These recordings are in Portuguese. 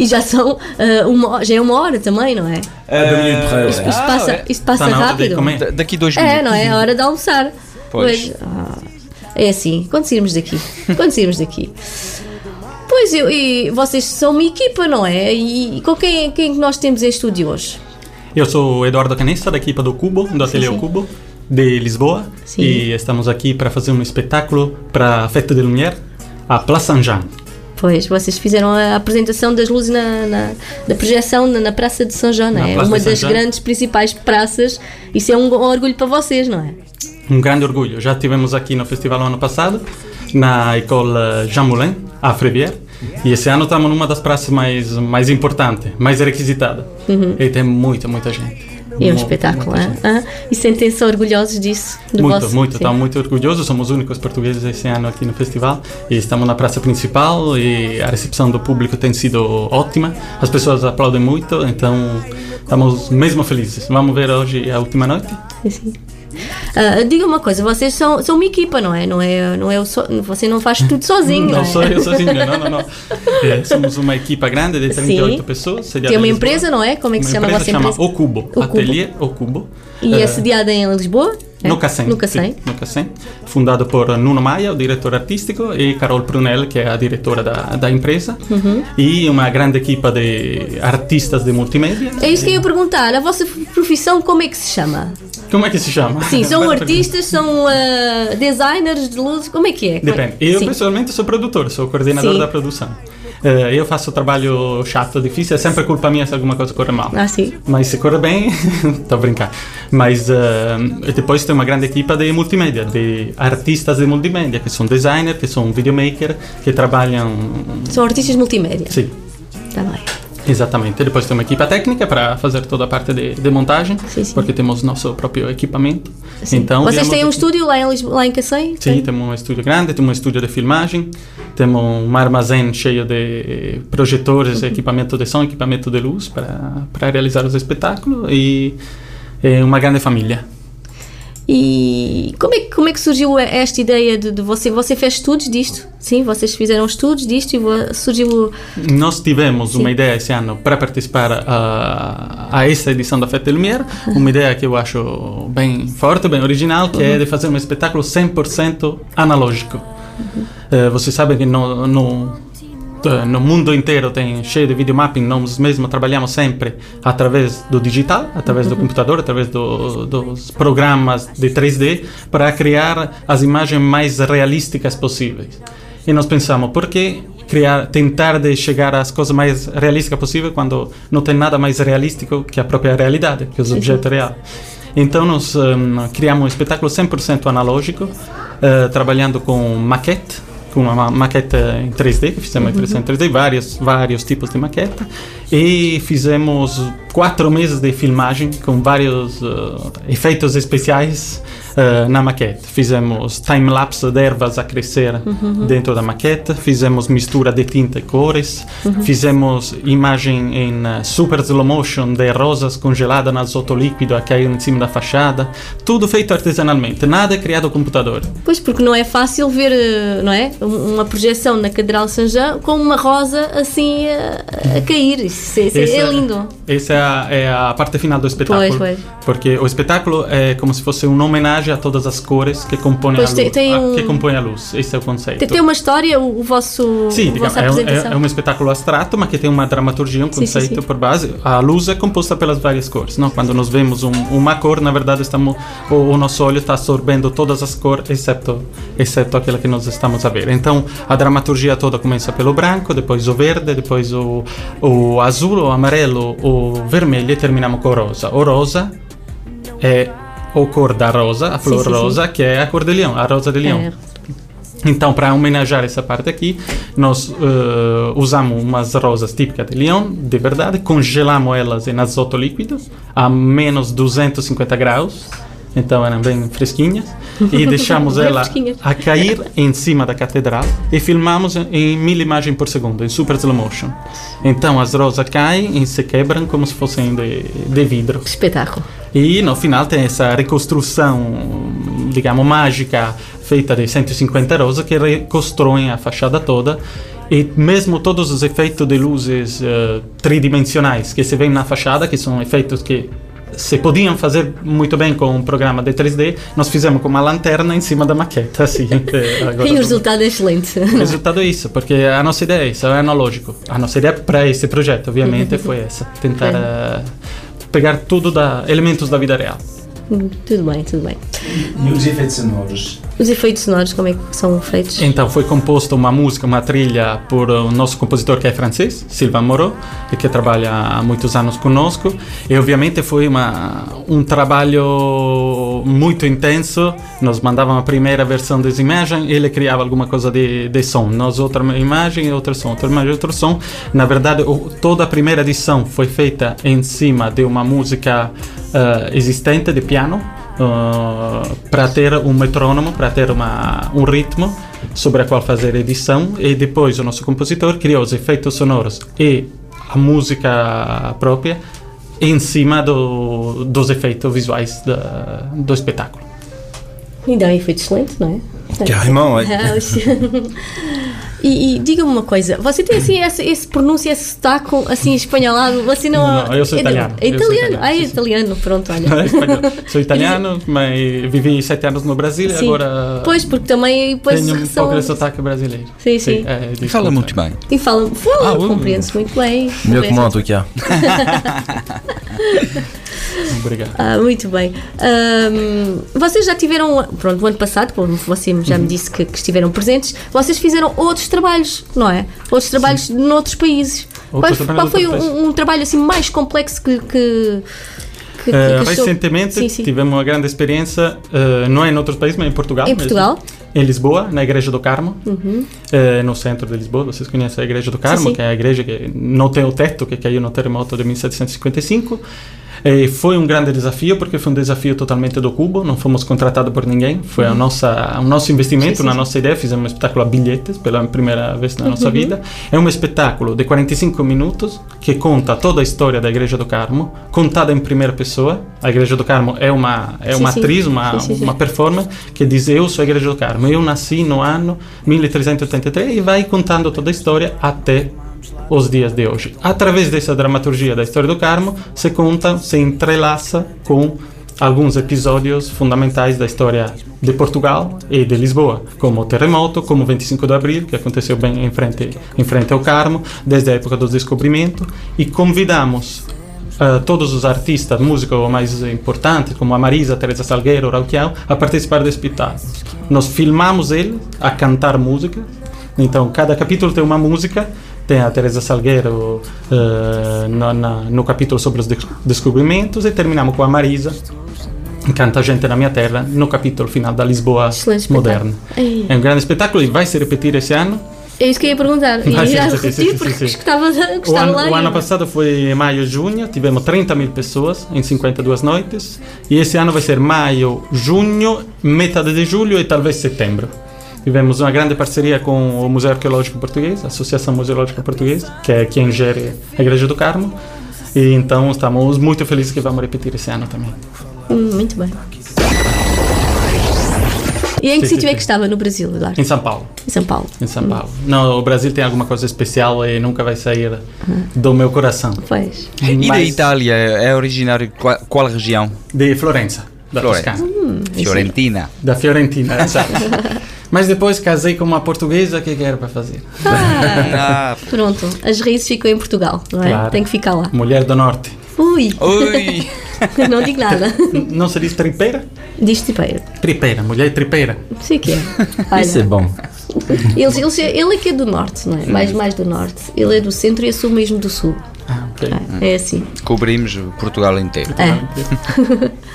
E já são uh, uma, já é uma hora também, não é? Uh, isto, isto passa, é. isto passa Tá na hora de rápido. comer. Da- Daqui dois minutos. É, não é? É hora de almoçar. Pois. ah, é assim, quando sairmos daqui. quando sairmos daqui. Pois, eu, e vocês são uma equipa, não é? E, com quem, quem é que nós temos em estúdio hoje? Eu sou o Eduardo Canessa, da equipa do Cubo, do Ateliê Cubo, de Lisboa. Sim. E estamos aqui para fazer um espetáculo para a Festa de Lumière, a Plaça Saint-Jean. Pois, vocês fizeram a apresentação das luzes na, na- da projeção na, na Praça de São João, não é? Uma das João. grandes principais praças. Isso é um orgulho para vocês, não é? Um grande orgulho. Já tivemos aqui no festival ano passado, na École Jean Moulin, à Frévière. E esse ano estamos numa das praças mais, mais importantes, mais requisitadas. E tem muita, muita gente. É um espetáculo, gente. Ah, E sentem-se orgulhosos disso? Do Muito, vosso, muito, sim. estamos muito orgulhosos, somos os únicos portugueses esse ano aqui no festival e estamos na praça principal e a recepção do público tem sido ótima, as pessoas aplaudem muito, então estamos mesmo felizes. Vamos ver hoje a última noite? Sim, Ah, diga uma coisa, vocês são, são uma equipa, não é? Não é, não é so, você não faz tudo sozinho, não, Não é? sou eu sozinho, não, não, não. É, somos uma equipa grande de 38 Sim. pessoas. Tem uma empresa, não é? Como é que Uma se chama a empresa vossa chama empresa? O Cubo, O. Ateliê O Cubo. E é sediada em Lisboa? É? No. Sim, no. Fundado por Nuno Maia, o diretor artístico, e Carol Prunel, que é a diretora da, da empresa. Uhum. E uma grande equipa de artistas de multimédia. É isso que eu ia perguntar. A vossa profissão, como é que se chama? Como é que se chama? Sim, são artistas, são ah, designers de luz, como é que é? Depende. Eu Sim. pessoalmente sou produtor, sou coordenador Sim. da produção. Eh, eu faço trabalho chato, difícil, é sempre culpa minha se alguma coisa corre mal. Ah, sim. Mas se corre bem, estou a brincar. Mas eh, depois tem uma grande equipa de multimédia, de artistas de multimédia, que são designers, que são videomaker, que trabalham. São artistas multimédia. Sim, Tá bem. Exatamente. Depois tem uma equipa técnica para fazer toda a parte de, de montagem, Sim, sim. porque temos nosso próprio equipamento. Sim. Então, Vocês têm um aqui- estúdio lá em, Lisboa, lá em Cacém? Sim, Tem? temos um estúdio grande, temos um estúdio de filmagem, temos um armazém cheio de projetores, equipamento de som, equipamento de luz para, para realizar os espetáculos e é uma grande família. E como é, que- como é que surgiu esta ideia de, de você? Você fez estudos disto? Sim, vocês fizeram estudos disto e surgiu. Nós tivemos Sim. uma ideia esse ano para participar a, a essa edição da Fête Lumière, uma ideia que eu acho bem forte, bem original, que é de fazer um espetáculo 100% analógico. Eh, você sabe que no, no, no mundo inteiro tem cheio de videomapping, nós mesmos trabalhamos sempre através do digital, através do computador, através do, dos programas de 3D, para criar as imagens mais realísticas possíveis. E nós pensamos, por que criar, tentar de chegar às coisas mais realísticas possível quando não tem nada mais realístico que a própria realidade, que os objetos reais. Então nós hum, criamos um espetáculo 100% analógico, eh, trabalhando com maquete, com uma ma- maquete em 3D, que fizemos impressão em 3D, vários, vários tipos de maquete, e fizemos quatro meses de filmagem com vários eh, efeitos especiais eh, na maquete. Fizemos time-lapse de ervas a crescer dentro da maquete, fizemos mistura de tinta e cores, fizemos imagem em eh, super slow motion de rosas congeladas no azoto líquido a cair em cima da fachada, tudo feito artesanalmente, nada é criado ao computador. Pois, porque não é fácil ver, eh, não é? Um- Uma projeção na Catedral de São João com uma rosa assim a, a cair. Isso, isso Essa é lindo. Essa é a, é a parte final do espetáculo. Pois, pois. Porque o espetáculo é como se fosse uma homenagem a todas as cores que compõem Pois, a tem- luz. tem a- um- Que compõem a luz. Esse é o conceito. Tem, tem uma história, o, o vosso, Sim, digamos, é, um- é, é um espetáculo abstrato, mas que tem uma dramaturgia, um Sim, sim, conceito sim. por base. A luz é composta pelas várias cores. Não? Quando nós vemos um- uma cor, na verdade, estamos, o, o nosso olho está absorvendo todas as cores, exceto, exceto aquela que nós estamos a ver. Então, a dramaturgia toda começa pelo branco, depois o verde, depois o, o azul, o amarelo, o vermelho e terminamos com o rosa. O rosa é a cor da rosa, a flor sim, sim. rosa, que é a cor de leão, a rosa de leão. É. Então, para homenagear essa parte aqui, nós eh, usamos umas rosas típicas de Lyon, de verdade, congelamos elas em azoto líquido a menos 250 graus, então eram bem fresquinhas, e deixamos ela a cair em cima da catedral e filmamos em mil imagens por segundo, em super slow motion. Então as rosas caem e se quebram como se fossem de, de vidro. Espetáculo. E no final tem essa reconstrução, digamos, mágica, feita de 150 rosas que reconstroem a fachada toda e mesmo todos os efeitos de luzes uh, tridimensionais que se vêem na fachada, que são efeitos que se podiam fazer muito bem com um programa de 3D, nós fizemos com uma lanterna em cima da maqueta, assim. e o resultado é excelente. O resultado é isso, porque a nossa ideia é isso, é analógico. A nossa ideia para esse projeto, obviamente, foi essa, tentar uh, pegar tudo da elementos da vida real. Tudo bem, tudo bem. E os efeitos sonoros? Os efeitos sonoros, como é que são feitos? Então, foi composta uma música, uma trilha por o nosso compositor que é francês, Sylvain Moreau, e que trabalha há muitos anos conosco. E, obviamente, foi uma, um trabalho muito intenso. Nós mandávamos a primeira versão das imagens, ele criava alguma coisa de, de som. Nós, outra imagem outra som, outra imagem e outro som. Na verdade, toda a primeira edição foi feita em cima de uma música uh, existente de piano uh, para ter um metrônomo, para ter uma, um ritmo sobre a qual fazer edição e depois o nosso compositor criou os efeitos sonoros e a música própria em cima do, dos efeitos visuais da, do espetáculo. E dá um efeito excelente, não é? Carrément, é. E, e diga-me uma coisa, você tem assim esse, esse pronúncio, esse sotaque assim espanholado, você não... Não, eu sou italiano. É italiano? italiano. Ah, é italiano, pronto, olha. Não, é sou italiano, mas vivi sete anos no Brasil sim. e agora... Pois, porque também... Pois, tenho um são... pouco de sotaque brasileiro. Sim, sim. sim é, e fala muito bem. E fala, fala, ah, compreende-se muito bem. Melhor que moto que há. Obrigado. Ah, muito bem. Um, vocês já tiveram, pronto, o ano passado, como você já me uhum. disse que, que, estiveram presentes, vocês fizeram outros trabalhos, não é? Outros trabalhos Sim. noutros países. Qual, qual foi um, um, trabalho assim mais complexo que, que que, uh, recentemente sim, sim. tivemos uma grande experiência, uh, não é em outros países, mas em Portugal. Em Portugal? Em Lisboa, na Igreja do Carmo, uhum. uh, no centro de Lisboa. Vocês conhecem a Igreja do Carmo, sim, que é a igreja que não tem o teto, que caiu no terremoto de 1755. E foi um grande desafio, porque foi um desafio totalmente do Cubo, não fomos contratados por ninguém, foi a uhum. nossa, o nosso investimento, sim, sim, na nossa ideia, fizemos um espetáculo a bilhetes pela primeira vez na nossa uhum. vida. É um espetáculo de 45 minutos que conta toda a história da Igreja do Carmo, contada em primeira pessoa. A Igreja do Carmo é uma, é uma atriz, uma, uma performance que diz: Eu sou a Igreja do Carmo, eu nasci no ano 1383 e vai contando toda a história até os dias de hoje. Através dessa dramaturgia da história do Carmo, se conta, se entrelaça com alguns episódios fundamentais da história de Portugal e de Lisboa, como o terremoto, como o 25 de abril, que aconteceu bem em frente, em frente ao Carmo, desde a época do descobrimento, e convidamos uh, todos os artistas, músicos mais importantes, como a Marisa, Teresa Salgueiro, Rauquiao, a participar do espetáculo. Nós filmamos eles a cantar música, então cada capítulo tem uma música tem a Teresa Salgueiro uh, no, na, no capítulo sobre os descobrimentos e terminamos com a Marisa Canta Gente na Minha Terra no capítulo final da Lisboa moderna. É um grande espetáculo e vai se repetir esse ano. É isso que eu ia perguntar. E irá repetir porque gostava, gostava o ano, lá. O ano passado foi maio e junho, tivemos 30 mil pessoas em 52 noites. E esse ano vai ser maio, junho, metade de julho e talvez setembro. Tivemos uma grande parceria com o Museu Arqueológico Português, a Associação Museológica Portuguesa, que é quem gere a Igreja do Carmo. E então estamos muito felizes que vamos repetir esse ano também. Hum, muito bem. E em que sítio é que estava no Brasil, Eduardo? Em São Paulo. Em São Paulo. Em São hum. Paulo. Não, o Brasil tem alguma coisa especial e nunca vai sair hum. do meu coração. Pois. E Mas... da Itália, é originário qual, qual região? De Florença, da Florença. Toscana. Hum, Fiorentina. Da Fiorentina, exato. Mas depois casei com uma portuguesa, o que, é que era para fazer? Ah, pronto, as raízes ficam em Portugal, não é? Claro. Tem que ficar lá. Mulher do Norte. Ui! Ui! não digo nada. Não se diz tripeira? Diz tripeira. Tripeira, mulher tripeira. Sim que é. Olha, Isso é bom. Ele, ele, ele é que é do norte, não é? Mais, mais do norte. Ele é do centro e eu sou mesmo do sul. Ah, ok. É, é assim. Cobrimos Portugal inteiro. É.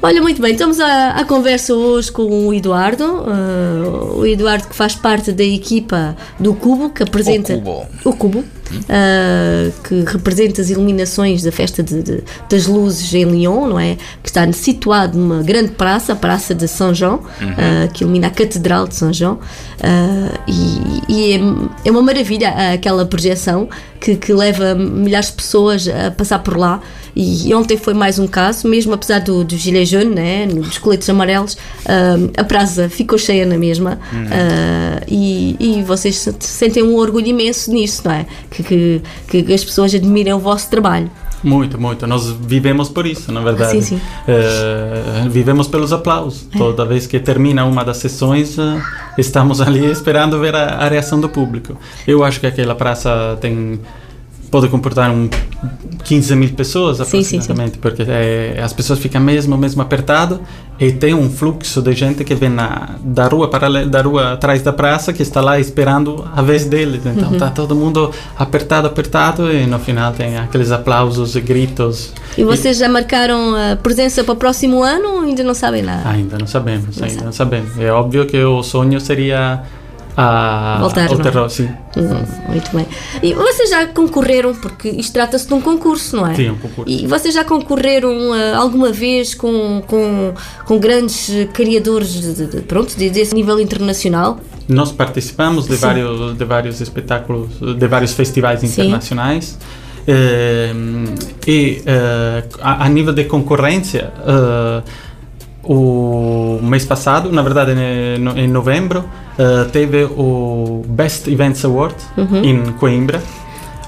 Olha, muito bem, estamos à, à conversa hoje com o Eduardo, uh, o Eduardo que faz parte da equipa do Cubo, que apresenta. O Cubo. O Cubo, uh, que representa as iluminações da festa de, de, das luzes em Lyon, não é? Que está situado numa grande praça, a Praça de São João, uhum. uh, que ilumina a Catedral de São João. Uh, e, e é, é, uma maravilha aquela projeção que, que leva milhares de pessoas a passar por lá. E ontem foi mais um caso, mesmo apesar do, do gilet jaune, né, dos coletes amarelos, uh, a praça ficou cheia na mesma. Uh, e, e vocês sentem um orgulho imenso nisso, não é? Que, que, que as pessoas admirem o vosso trabalho. Muito, muito. Nós vivemos por isso, na verdade. Sim, sim. Uh, vivemos pelos aplausos. É. Toda vez que termina uma das sessões, uh, estamos ali esperando ver a, a, reação do público. Eu acho que aquela praça tem pode comportar um 15 mil pessoas aproximadamente, sim, sim, porque é, as pessoas ficam mesmo mesmo apertado e tem um fluxo de gente que vem na, da rua para da rua atrás da praça que está lá esperando a vez deles. Então está uhum. todo mundo apertado, apertado e no final tem aqueles aplausos e gritos. E vocês e, já marcaram a presença para o próximo ano ou ainda não sabem nada? Ainda não sabemos, não ainda sabe. não sabemos. É óbvio que o sonho seria a, Voltar, ao terror, sim. Hum, muito bem. E vocês já concorreram, porque isto trata-se de um concurso, não é? Sim, um concurso. E vocês já concorreram uh, alguma vez com, com, com grandes criadores de, de, pronto, de, desse nível internacional? Nós participamos de vários, de vários espetáculos, de vários festivais internacionais. Uh, e uh, a, a, nível de concorrência, o mês passado, na verdade em novembro, uh, teve o Best Events Award uhum. em Coimbra,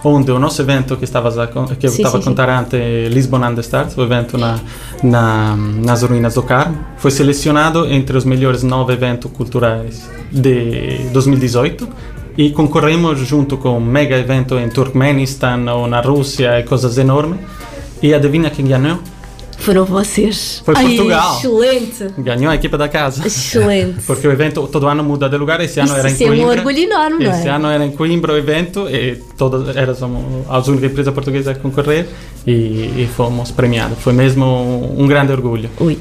onde o nosso evento que, estavas a, que eu estava a contar antes, Lisbon and the Stars, o evento na, na, nas ruínas do Carmo, foi selecionado entre os melhores nove eventos culturais de 2018 e concorremos junto com um mega evento em Turkmenistan ou na Rússia e coisas enormes. E adivinha quem ganhou? Foram vocês. Foi Portugal. excelente. Ganhou a equipa da casa. Excelente. Porque o evento todo ano muda de lugar. Esse ano Isso era em Coimbra. é um orgulho enorme, não é? Esse ano era em Coimbra o evento e todas eram as únicas empresas portuguesas a concorrer e, e fomos premiados. Foi mesmo um, um grande orgulho. Ui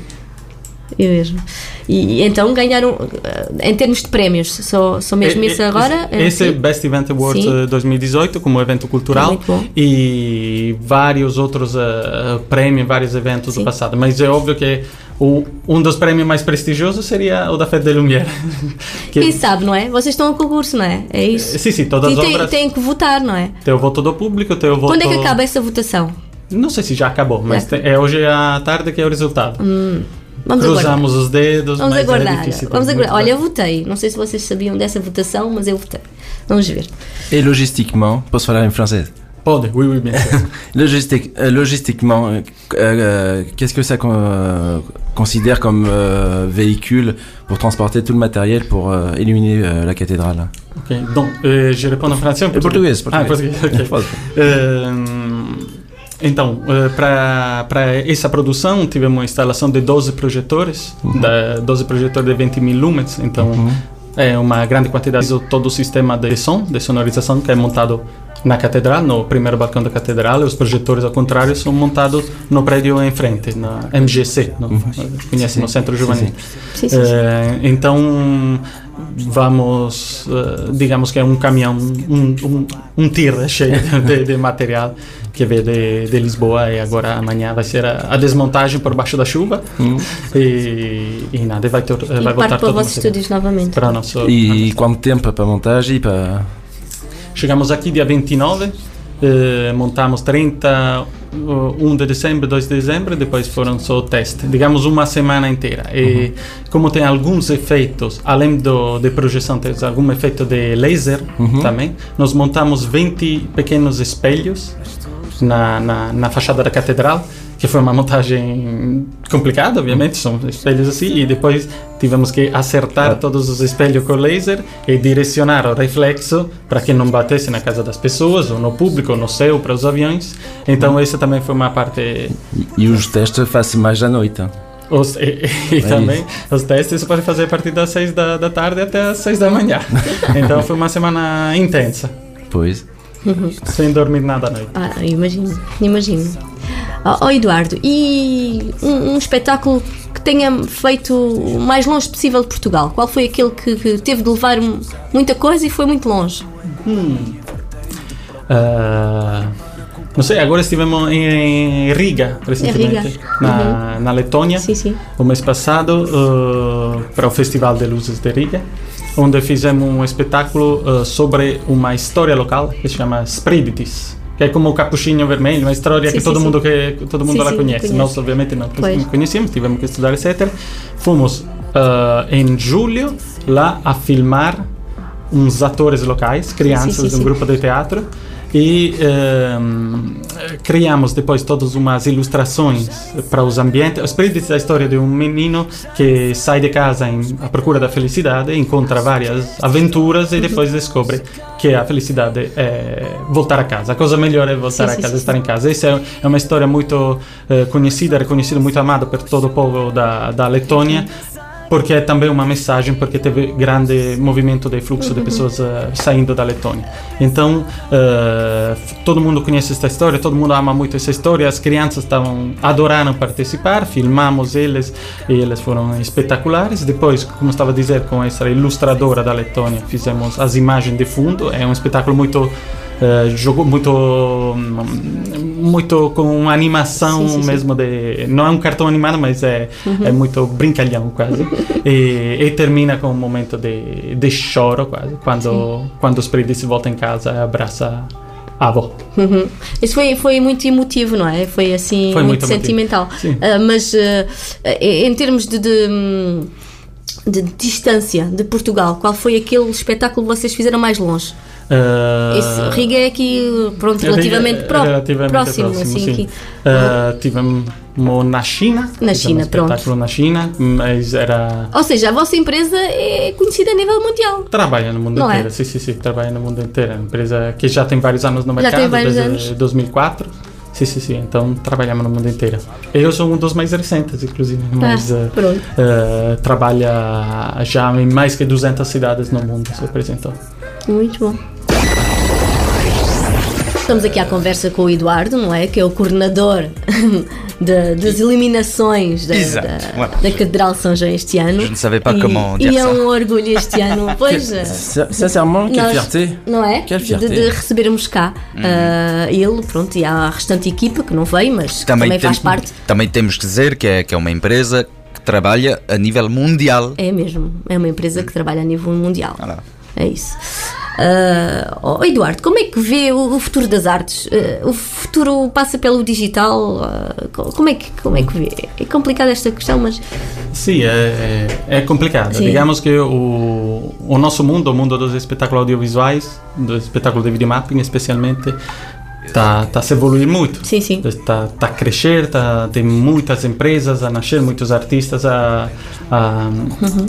eu mesmo. E então ganharam, eh, em termos de prémios, só, só mesmo esse agora? Esse é Best Event Award Sim. 2018, como evento cultural, e vários outros uh, prémios, vários eventos Sim. do passado. Mas é óbvio que o, um dos prémios mais prestigiosos seria o da Fête de Lumière. que... Quem sabe, não é? Vocês estão a concurso, não é? É isso? Sim, sim, todas as obras... Têm que votar, não é? Tem o voto do público, tem o voto... Quando é que acaba essa votação? Não sei se já acabou, mas tem, é hoje à tarde que é o resultado. Hum. Vamos Cruzamos aguardar. os dedos, Vamos aguardar. é difícil. Vamos aguardar. Olha, eu votei. Não sei se vocês sabiam dessa votação, mas eu votei. Vamos ver. Et logistiquement, posso falar em francês? Pode, oui, oui, bien sûr. Logistique, euh, logistiquement, euh, euh, qu'est-ce que ça euh, considère comme euh, véhicule pour transporter tout le matériel pour euh, illuminer la cathédrale? Ok, donc je réponds en français ou en portugais? Ah, ok. Então, eh, para essa produção, tivemos uma instalação de 12 projetores, uhum. da, 12 projetores de 20 mil lumens, então uhum. é uma grande quantidade. Todo o sistema de som, de sonorização, que é montado na catedral, no primeiro balcão da catedral, e os projetores, ao contrário, são montados no prédio em frente, na MGC, no, uhum. conhece, no Centro Juvenil. Sim, sim, sim. É, então, vamos, uh, digamos que é um caminhão, um, um, um tira cheio de, de, material que veio de, de, Lisboa e agora amanhã vai ser a, a desmontagem por baixo da chuva hum. e, e nada, vai, ter, e vai voltar para os vossos estúdios novamente. Para nosso, e quanto tempo para a montagem e para... Chegamos aqui dia 29 eh, montamos 30, 1 de dezembro, 2 de dezembro, e depois foram só testes, digamos uma semana inteira. E uhum. como tem alguns efeitos, além do, de projeção, tem algum efeito de laser uhum. também, nós montamos 20 pequenos espelhos na, na, na fachada da catedral que foi uma montagem complicada, obviamente, são espelhos assim, e depois tivemos que acertar todos os espelhos com laser e direcionar o reflexo para que não batesse na casa das pessoas, ou no público, ou no céu, para os aviões. Então, essa também foi uma parte. E, e os testes fazem mais à noite? Os, e, e é também os testes você pode fazer a partir das 6 da, da tarde até as 6 da manhã. então foi uma semana intensa. Pois. Sem dormir nada à noite. Ah, imagino, imagino. Oh, oh Eduardo, e um, um, espetáculo que tenha feito o mais longe possível de Portugal? Qual foi aquele que, que teve de levar muita coisa e foi muito longe? Hum. Uh, não sei, agora estivemos em Riga, recentemente, Riga. Na, uhum. na Letônia, sim, sim. o mês passado, uh, para o Festival de Luzes de Riga onde fizemos um espetáculo uh, sobre uma história local que se chama Spriditis. Que é como o Capuchinho Vermelho, uma história Sim, que sim, todo sim. mundo que todo mundo lá conhece. conheço. Nós obviamente não Pois. conhecíamos, tivemos que estudar, etc. Fomos uh, em julho lá a filmar uns atores locais, crianças de um grupo de teatro e ehm, criamos depois todas umas ilustrações para os ambientes. Os é a história de um menino que sai de casa em, à procura da felicidade, encontra várias aventuras Uhum. e depois descobre que a felicidade é voltar a casa. A coisa melhor é voltar Sim, a casa, sim, estar em casa. Essa é, é uma história muito eh, conhecida, reconhecida, muito amada por todo o povo da, da Letônia. Porque é também uma mensagem, porque teve grande movimento de fluxo de pessoas eh, saindo da Letônia. Então, f- todo mundo conhece esta história, todo mundo ama muito essa história. As crianças estavam adoraram participar, filmamos eles e eles foram espetaculares. Depois, como estava a dizer, com essa ilustradora da Letônia, fizemos as imagens de fundo. É um espetáculo muito eh, jogo muito muito com animação Sim, sim, sim. mesmo de não é um cartão animado mas é é muito brincalhão quase e, e termina com um momento de, de choro quase quando quando os Spiritus voltam em casa e abraça a avó Uhum. Isso foi, foi muito emotivo, não é? Foi assim, Foi muito, muito sentimental. Sim. Ah, mas ah, em termos de, de, hum, de distância de Portugal, qual foi aquele espetáculo que vocês fizeram mais longe? Eh, Esse Riga é aqui, pronto, relativamente, pró- relativamente próximo, próximo, assim, sim. aqui. Eh, tivemos na China Na China, um pronto. na China mas era Ou seja, a vossa empresa é conhecida a nível mundial. Trabalha no mundo Não é? inteiro, sim, sim, sim, trabalha no mundo inteiro. É uma empresa que já tem vários anos no Já mercado, tem vários desde anos. 2004. Sim, sim, sim, então trabalhamos no mundo inteiro. Eu sou um dos mais recentes, inclusive, mas ah, pronto. eh, trabalha já em mais que 200 cidades no mundo, se apresentou. Muito bom. Estamos aqui à conversa com o Eduardo, não é? Que é o coordenador da- das eliminações da, da, da Catedral de São João este ano. Je ne savais pas e, comment e dire é ça. um orgulho este ano, pois. eh, Sin- Sincèrement, quelle Nós- fierté. Não é? De, fierté. de recebermos cá ah, ele, pronto, e a restante equipa que não veio, mas que também, Também, faz tem- parte. também temos que dizer que é, que é uma empresa que trabalha a nível mundial. É mesmo, é uma empresa que trabalha a nível mundial. É isso. Ah, oh, Eduardo, como é que vê o, o futuro das artes? Ah, o futuro passa pelo digital? Co- como, é que, como é que vê? É complicada esta questão, mas Sim, é, é, é complicado. Sim. Digamos que o, o nosso mundo, o mundo dos espetáculos audiovisuais, do espetáculo de videomapping especialmente, está tá a se evoluir muito. sim, sim. Está, está a crescer, está, tem muitas empresas a nascer, muitos artistas a, a,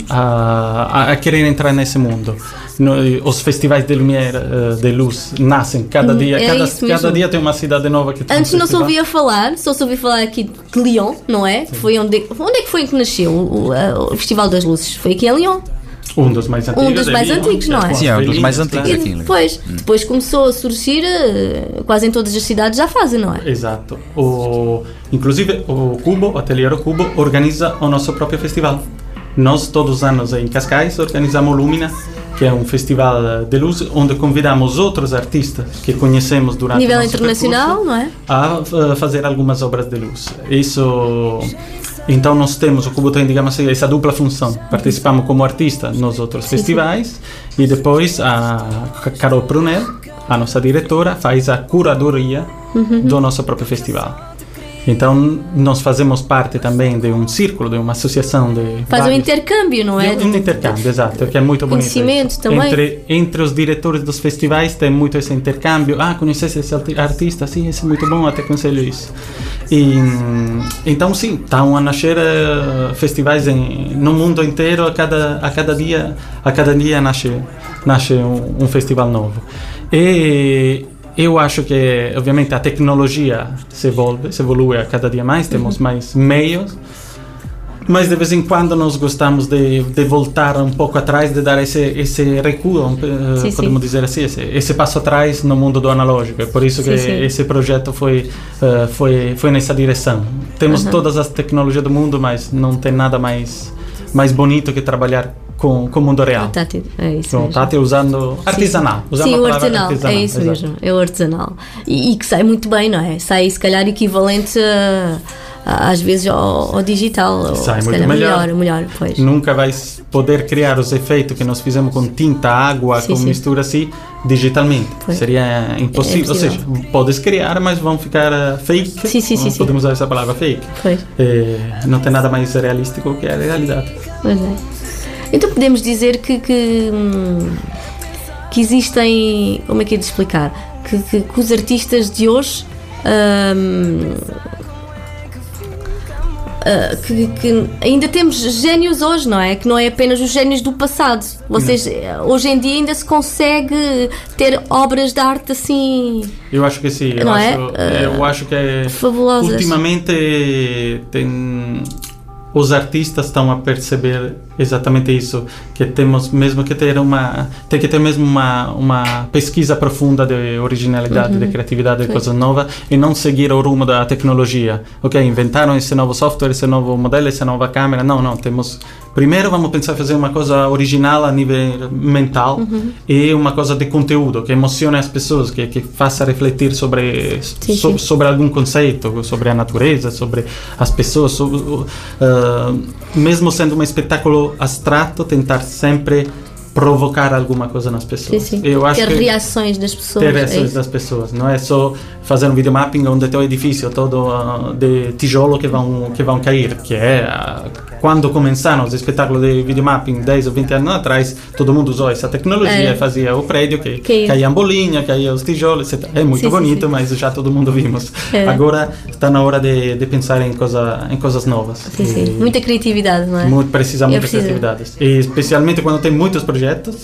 a, a querer entrar nesse mundo. No, os festivais de Lumière, eh, de luz, nascem cada Hum, dia. é cada, cada dia tem uma cidade nova que tem um Antes não se ouvia falar, só se ouvia falar aqui de Lyon, não é? Foi onde, onde é que foi que nasceu o, a- o Festival das Luzes? Foi aqui em Lyon. Um dos mais antigos. dos é mais antigos, não é? Sim, é um dos mais antigos claro. aqui em Lyon. depois, depois começou a surgir, eh, quase em todas as cidades já fazem, não é? Exato. O, inclusive, o Cubo, o Atelier Cubo, organiza o nosso próprio festival. Nós, todos os anos, em Cascais, organizamos o Lumina, que é um festival de luz, onde convidamos outros artistas que conhecemos A durante nível o nosso internacional, percurso não é? a eh, fazer algumas obras de luz. Isso. Então nós temos, o Cubo tem, digamos assim, essa dupla função. Participamos como artista nos outros festivais e depois a Carol Prunel, a nossa diretora, faz a curadoria do nosso próprio festival. Então nós fazemos parte também de um círculo, de uma associação de Faz um vários- intercâmbio, não é? é um intercâmbio, exato, que é muito bonito. Conhecimento isso. também. Entre, entre os diretores dos festivais tem muito esse intercâmbio. Ah, conhecesse esse arti- artista? Sim, esse é muito bom, até aconselho isso. E, então, sim, estão a nascer eh, festivais em, no mundo inteiro. A cada, a cada dia, a cada dia nasce, nasce um, um festival novo. E eu acho que, obviamente, a tecnologia se evolve, se evolui a cada dia mais. Temos mais meios. Mas de vez em quando nós gostamos de, de voltar um pouco atrás, de dar esse, esse recuo, eh, Sim, podemos sim. dizer assim, esse, esse passo atrás no mundo do analógico. É por isso que Sim, sim. esse projeto foi, eh, foi, foi nessa direção. Temos Aham. todas as tecnologias do mundo, mas não tem nada mais, mais bonito que trabalhar com, com o mundo real. Tátil, é isso. Com o mesmo. usando artesanal. Usando Sim, a o artesanal, artesanal, é isso exato. mesmo, é o artesanal. E, e que sai muito bem, não é? Sai se calhar equivalente a, às vezes ao, ao digital. Sai ou, muito melhor. melhor, melhor, pois. Nunca vais poder criar os efeitos que nós fizemos com tinta, água, Sim, com sim. mistura assim, digitalmente. Pois. Seria impossível. É Ou seja, podes criar, mas vão ficar eh, fake. Sim, sim, sim, Não sim. Podemos usar essa palavra fake. Pois. Eh, não tem nada mais realístico que a realidade. Pois é. Então podemos dizer que, que, hum, que existem. Como é que é de explicar? Que, que- que os artistas de hoje. hum, ah, que, que ainda temos gênios hoje, não é? Que não é apenas os gênios do passado. Vocês, eh, hoje em dia ainda se consegue ter obras de arte assim Eu acho que sim. Eu, Não é? acho, Eh, eu acho que é fabulosas. ultimamente tem os artistas estão a perceber exatamente isso que temos mesmo que ter uma tem que ter mesmo uma uma pesquisa profunda de originalidade de criatividade de coisa nova e não seguir o rumo da tecnologia. Ok inventaram esse novo software esse novo modelo essa nova câmera. Não não temos primeiro vamos pensar fazer uma coisa original a nível mental e uma coisa de conteúdo que emocione as pessoas que que faça refletir sobre Sim, so- sim. sobre algum conceito, sobre a natureza, sobre as pessoas, uh, mesmo sendo um espetáculo abstrato, tentar sempre provocar alguma coisa nas sim, pessoas. sim. Eu acho ter que reações das pessoas. ter é reações isso. das pessoas, não é só fazer um videomapping onde tem o edifício todo uh, de tijolo que vão que vão cair, que é uh, quando começaram os espetáculos de videomapping 10 ou 20 anos atrás, todo mundo usou essa tecnologia, É. fazia o prédio que Que- caía a bolinha, caía os tijolos, etc. É muito Sim, sim, bonito, sim. mas já todo mundo vimos. É. Agora está na hora de, de pensar em, coisa, em coisas novas. Sim, sim. Muita criatividade, não é? muito, precisa muitas preciso. criatividades. E especialmente quando tem muitos projetos,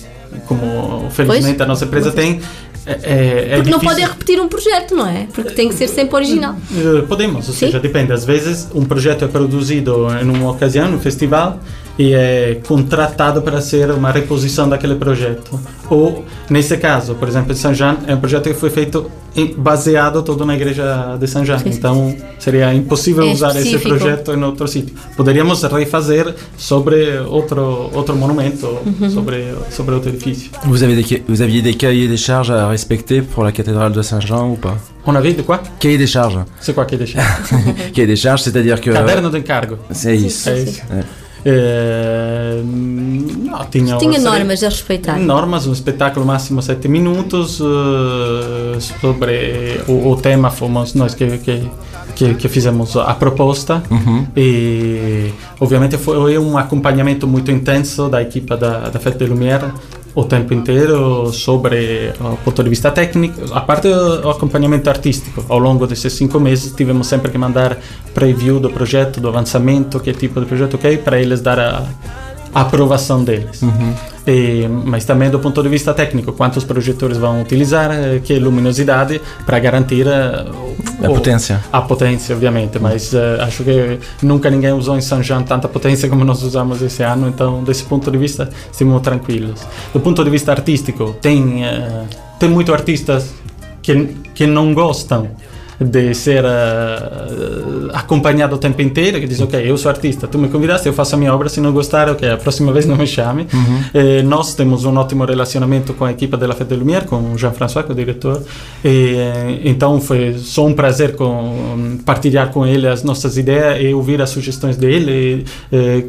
como felizmente a nossa empresa tem, é, é, Porque não podem repetir um projeto, não é? Porque tem que ser sempre original. Eh, Podemos, ou Sim. seja, depende. Às vezes um projeto é produzido em uma ocasião, num festival, e é contratado para ser uma reposição daquele projeto. Ou, nesse caso, por exemplo, São Jean é um projeto que foi feito em- baseado todo na igreja de São Jean. Então, seria impossível É usar esse específico. projeto em outro sítio. Poderíamos refazer sobre outro outro monumento, Uhum. sobre sobre outro edifício. Vous, avez des, vous aviez des cahiers des charges à respecter pour la cathédrale de Saint-Jean ou pas On avait de quoi Cahier des charges. C'est quoi qui est déjà Cahier des charges, c'est-à-dire que. Caderno de encargo. C'est isso. É isso. É. Eh, não, tinha, Tinha normas a respeitar. Normas, um espetáculo máximo 7 minutos. eh, sobre o, o tema fomos nós que, que, que, que fizemos a proposta. E obviamente foi um acompanhamento muito intenso da equipa da, da Fête de Lumière o tempo inteiro sobre o ponto de vista técnico, a parte do acompanhamento artístico. Ao longo desses cinco meses tivemos sempre que mandar preview do projeto, do avançamento, que tipo de projeto que é, para eles a aprovação deles. E, mas também do ponto de vista técnico, quantos projetores vão utilizar, eh, que luminosidade para garantir eh, o- A o- potência. a potência, obviamente, mas eh, acho que nunca ninguém usou em São Jean tanta potência como nós usamos esse ano, então desse ponto de vista estamos tranquilos. Do ponto de vista artístico, tem eh, tem muitos artistas que que não gostam de ser eh, acompanhado o tempo inteiro, que dizem, ok, eu sou artista, tu me convidaste, eu faço a minha obra, se não gostar, ok, a próxima vez não me chame. Eh, nós temos um ótimo relacionamento com a equipa da La Fête de Lumière, com o Jean-François, que é o diretor, e, eh, então foi só um prazer com, partilhar com ele as nossas ideias e ouvir as sugestões dele. E, eh,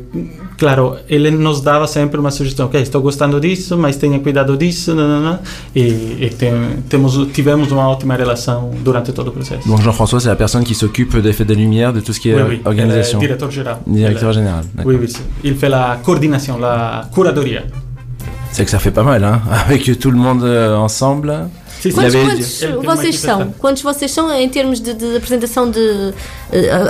claro, ele nos dava sempre uma sugestão, ok, estou gostando disso, mas tenha cuidado disso, nananã, e, e tem, temos, tivemos uma ótima relação durante todo o processo. Donc Jean-François, c'est la personne qui s'occupe des fêtes de lumière, de tout ce qui est Oui, oui, organisation. ele é diretor geral. Directeur Ele- général. Oui, oui, il fait la coordination, la curadoria. C'est que ça fait pas mal, hein Avec tout le monde euh, ensemble. Sim. Quantos, quantos vocês são? Quantos vocês são em termos de, de apresentação de.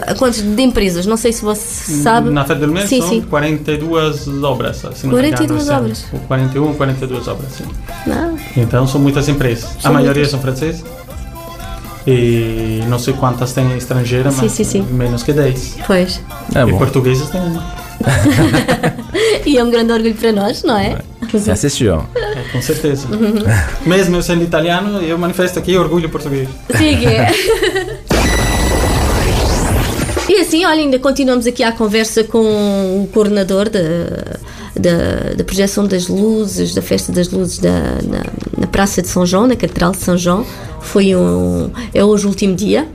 a quantos de empresas? Não sei se você sabe. Na Fête de Lumière Sim, são sim. 42 obras. Se não me engano, 42 esse ano. obras. Ou 41, 42 obras, sim. Não. Então são muitas empresas. São a maioria muitas. são francesas. E não sei quantas tem estrangeira, Sim, mas sim, sim. menos que 10. Pois. Ah e portuguesas tem uma. E é um grande orgulho para nós, não é? ça c'est sûr. É, com certeza. Uhum. Mesmo eu sendo italiano, eu manifesto aqui orgulho português. Sim, que é. E assim, olha, ainda continuamos aqui a conversa com o coordenador da, da, da projeção das luzes, da festa das luzes da, na Praça de São João, na Catedral de São João. Foi um, é hoje o último dia.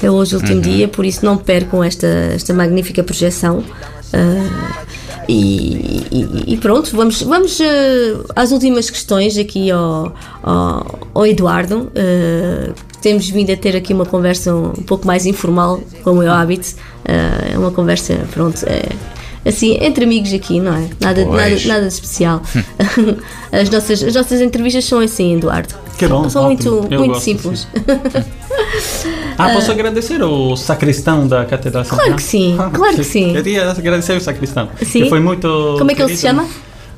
É hoje o último dia, por isso não percam esta, esta magnífica projeção. Uh, e, e, e, pronto, vamos, vamos uh, às últimas questões aqui ao, ao, ao Eduardo. Uh, temos vindo a ter aqui uma conversa um, pouco mais informal, como é o hábito. É uma conversa, pronto, é, assim, entre amigos aqui, não é? Nada, nada, nada de especial. as, nossas, as nossas entrevistas são assim, Eduardo. Que bom, são muito, muito simples. Ah, posso agradecer o sacristão da Catedral São Claro que sim, claro que sim. Queria agradecer o sacristão. Sim? Que foi muito. Como é que ele se chama?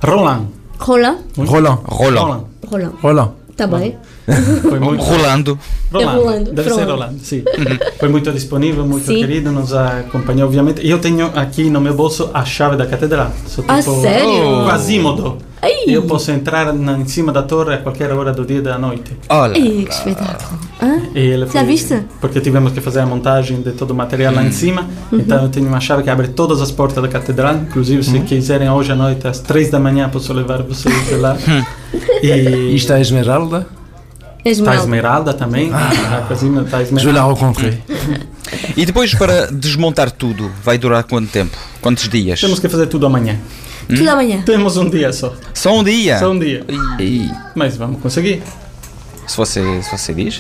Roland. Roland? Roland. Roland. Roland. Roland. Tá bem. Foi muito. Rolando. Rolando. É Rolando, Deve ser. Rolando, sim. Foi muito disponível, muito Sim. querido, nos acompanhou, obviamente. E eu tenho aqui no meu bolso a chave da catedral. Sou Ah, sério? Quasímodo. Ai. Eu posso entrar na, em cima da torre a qualquer hora do dia e da noite. Olha. Ih, que espetáculo. E ele Já foi- viste? Porque tivemos que fazer a montagem de todo o material lá em cima. Uhum. Então eu tenho uma chave que abre todas as portas da catedral. Inclusive, se quiserem hoje à noite, às três da manhã, posso levar vocês lá. e Isto é a Esmeralda. Está Esmeralda. Também. A casina está a Je la rencontrer. E depois para desmontar tudo, vai durar quanto tempo? Quantos dias? Temos que fazer tudo amanhã. Tudo amanhã. Temos um dia só. Só um dia? Só um dia. E, Mas vamos conseguir. se, você, se você diz.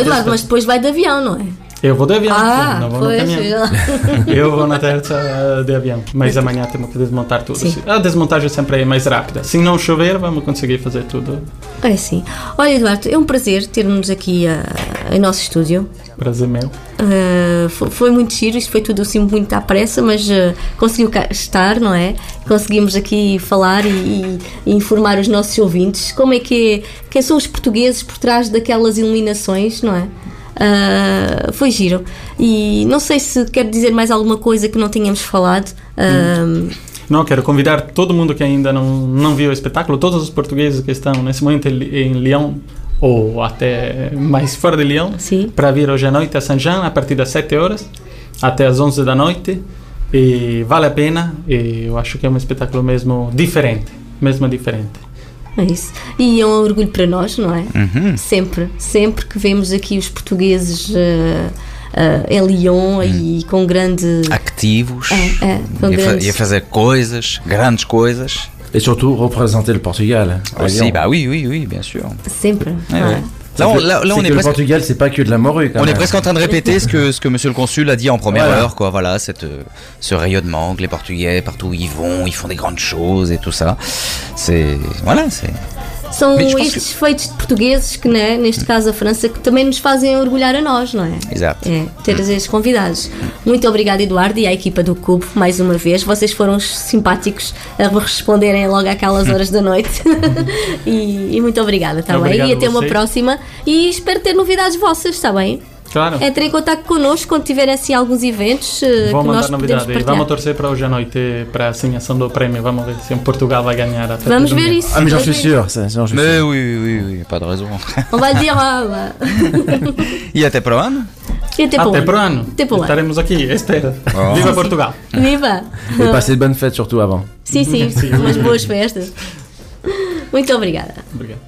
Eduardo, mas depois vai de avião, não é? Eu vou de avião. Ah, não vou no caminhão. Eu vou na terça eh, de avião. Mas amanhã temos que desmontar tudo. Sim. A desmontagem sempre é mais rápida. Se não chover, vamos conseguir fazer tudo. É sim. Olha, Eduardo, é um prazer termos aqui ah, em nosso estúdio. Prazer meu. Uh, fo- foi muito giro, isto foi tudo assim muito à pressa, mas uh, conseguiu estar, não é? Conseguimos aqui falar e, e- e informar os nossos ouvintes como é que é, quem são os portugueses por trás daquelas iluminações, não é? Uh, foi giro. E não sei se quer dizer mais alguma coisa que não tínhamos falado. Uh, Não, quero convidar todo mundo que ainda não, não viu o espetáculo, todos os portugueses que estão nesse momento em, Lyon ou até mais fora de Lyon, para vir hoje à noite a Saint-Jean a partir das 7 horas até as 11 da noite. E vale a pena, e eu acho que é um espetáculo mesmo diferente, mesmo diferente. É isso. E é um orgulho para nós, não é? Uhum. Sempre, sempre que vemos aqui os portugueses uh, uh, em Lyon e com grande. Ativos. É, é, com e, grandes- e a fazer coisas, grandes coisas. Et surtout représenter le Portugal. Aussi, Lyon. bah oui, oui, oui, bien sûr. Sempre. Ouais, não é? Là, on, là, là, C'est on que est le presque. Portugal, c'est pas que de la morue. Quand On est presque en train de répéter ce que, ce que monsieur le consul a dit en première Voilà. heure, quoi. Voilà, cette, euh, ce rayonnement que les Portugais, partout où ils vont, ils font des grandes choses et tout ça. C'est. Voilà, c'est. São Mas estes feitos de portugueses que, né, neste caso a França, que também nos fazem orgulhar a nós, não é? Exato. É, ter estes convidados. Muito obrigada, Eduardo, e à equipa do Cubo, mais uma vez. Vocês foram simpáticos a responderem logo àquelas horas da noite. e, e muito obrigada, está bem? Obrigado E até uma próxima. E espero ter novidades vossas, está bem? Claro. Entrem em contato connosco quando tiverem assim alguns eventos eh, Vou que nós mandar podemos novidade. partilhar. Vamos torcer para hoje à noite para a assignação do prémio. Vamos ver se Portugal vai ganhar a festa Vamos ver isso. Ah, mais j'en suis sûr. j'en suis Mais sûr. oui, oui, oui, oui, pas de raison. On vai dizer ah, lá. e até para o ano? E até para o Até ano. para o ano. Até para o ano. Estaremos aqui. Espera. Oh. Viva Portugal. Viva! Et passez de bonnes fêtes surtout avant. Sim, sim, umas boas festas. Muito obrigada. Obrigado.